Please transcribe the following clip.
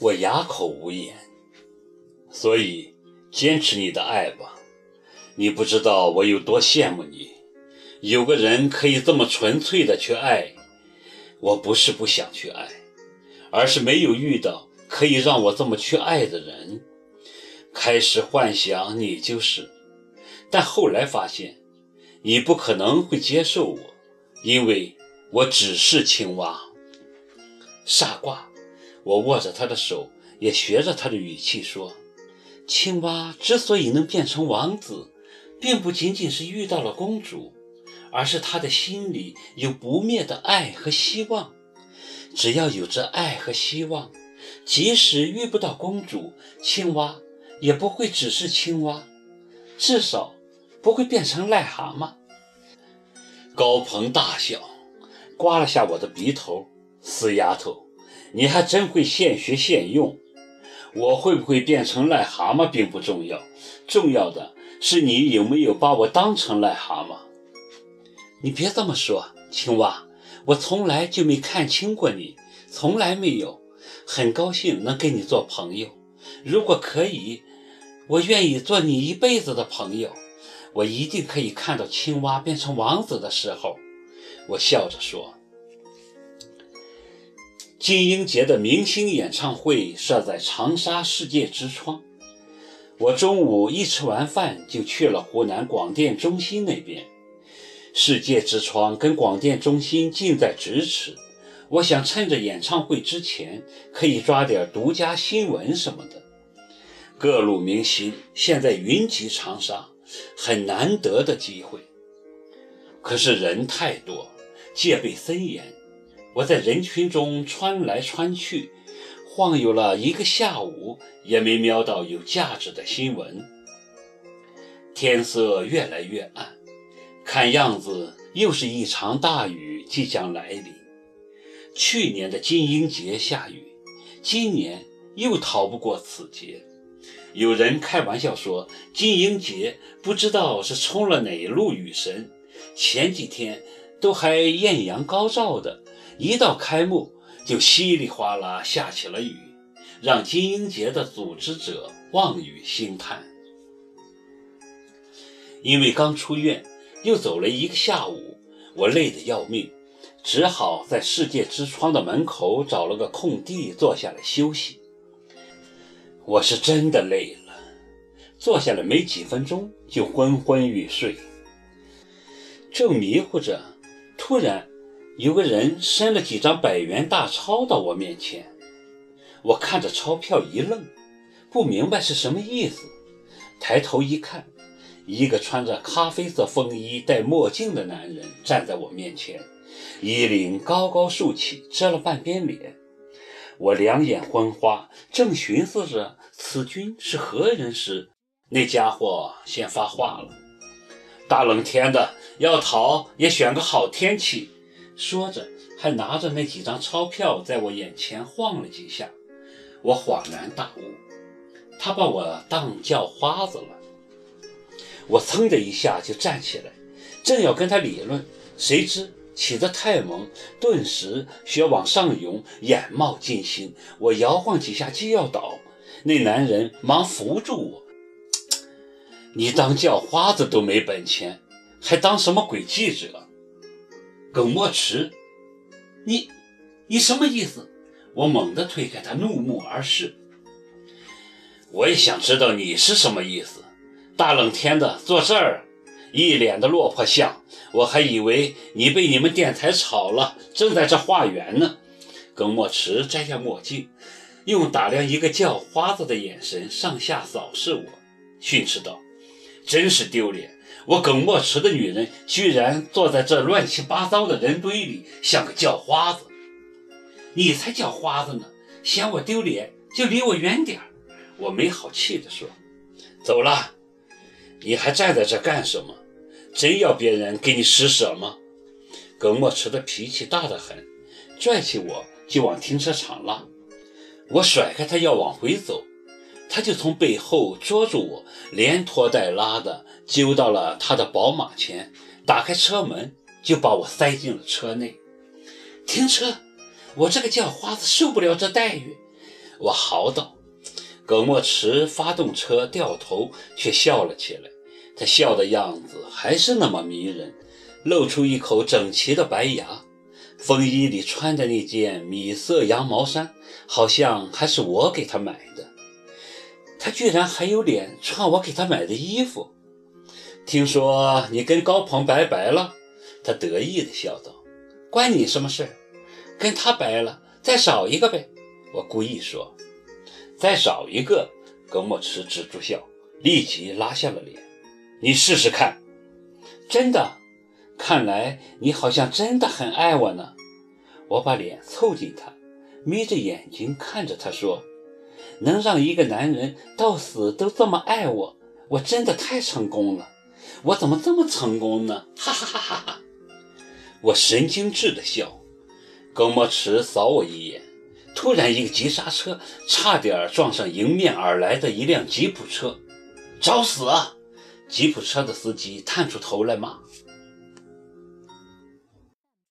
我哑口无言。所以，坚持你的爱吧。你不知道我有多羡慕你，有个人可以这么纯粹的去爱。我不是不想去爱，而是没有遇到可以让我这么去爱的人。开始幻想你就是，但后来发现，你不可能会接受我，因为我只是青蛙。傻瓜，我握着他的手，也学着他的语气说：“青蛙之所以能变成王子。”并不仅仅是遇到了公主，而是他的心里有不灭的爱和希望。只要有着爱和希望，即使遇不到公主，青蛙也不会只是青蛙，至少不会变成癞蛤蟆。高鹏大笑，刮了下我的鼻头：“死丫头，你还真会现学现用。我会不会变成癞蛤蟆并不重要，重要的。”是你有没有把我当成癞蛤蟆？你别这么说，青蛙，我从来就没看清过你，从来没有。很高兴能跟你做朋友，如果可以，我愿意做你一辈子的朋友。我一定可以看到青蛙变成王子的时候。我笑着说。金鹰节的明星演唱会设在长沙世界之窗。我中午一吃完饭就去了湖南广电中心那边。世界之窗跟广电中心近在咫尺，我想趁着演唱会之前可以抓点独家新闻什么的。各路明星现在云集长沙，很难得的机会。可是人太多，戒备森严，我在人群中穿来穿去。晃悠了一个下午，也没瞄到有价值的新闻。天色越来越暗，看样子又是一场大雨即将来临。去年的金鹰节下雨，今年又逃不过此劫。有人开玩笑说，金鹰节不知道是冲了哪路雨神，前几天都还艳阳高照的，一到开幕。就稀里哗啦下起了雨，让金鹰节的组织者望雨兴叹。因为刚出院，又走了一个下午，我累得要命，只好在世界之窗的门口找了个空地坐下来休息。我是真的累了，坐下来没几分钟就昏昏欲睡。正迷糊着，突然。有个人伸了几张百元大钞到我面前，我看着钞票一愣，不明白是什么意思。抬头一看，一个穿着咖啡色风衣、戴墨镜的男人站在我面前，衣领高高竖起，遮了半边脸。我两眼昏花，正寻思着此君是何人时，那家伙先发话了：“大冷天的，要逃也选个好天气。”说着，还拿着那几张钞票在我眼前晃了几下。我恍然大悟，他把我当叫花子了。我噌的一下就站起来，正要跟他理论，谁知起得太猛，顿时血往上涌，眼冒金星。我摇晃几下就要倒，那男人忙扶住我：“你当叫花子都没本钱，还当什么鬼记者？”耿墨池，你，你什么意思？我猛地推开他，怒目而视。我也想知道你是什么意思。大冷天的坐这儿，一脸的落魄相，我还以为你被你们电台炒了，正在这化缘呢。耿墨池摘下墨镜，用打量一个叫花子的眼神上下扫视我，训斥道：“真是丢脸。”我耿墨池的女人居然坐在这乱七八糟的人堆里，像个叫花子。你才叫花子呢！嫌我丢脸就离我远点儿。我没好气地说：“走了，你还站在这干什么？真要别人给你施舍吗？”耿墨池的脾气大得很，拽起我就往停车场拉。我甩开他要往回走。他就从背后捉住我，连拖带拉的揪到了他的宝马前，打开车门就把我塞进了车内。停车！我这个叫花子受不了这待遇！我嚎道。耿墨池发动车，掉头却笑了起来。他笑的样子还是那么迷人，露出一口整齐的白牙。风衣里穿的那件米色羊毛衫，好像还是我给他买的。他居然还有脸穿我给他买的衣服。听说你跟高鹏拜拜了？他得意地笑道：“关你什么事？跟他拜了，再少一个呗。”我故意说：“再少一个。”葛墨池止住笑，立即拉下了脸：“你试试看。”真的，看来你好像真的很爱我呢。我把脸凑近他，眯着眼睛看着他说：“能让一个男人到死都这么爱我，我真的太成功了。我怎么这么成功呢？”哈哈哈哈哈！我神经质的笑，耿墨池扫我一眼，突然一个急刹车，差点撞上迎面而来的一辆吉普车，找死啊！吉普车的司机探出头来骂：“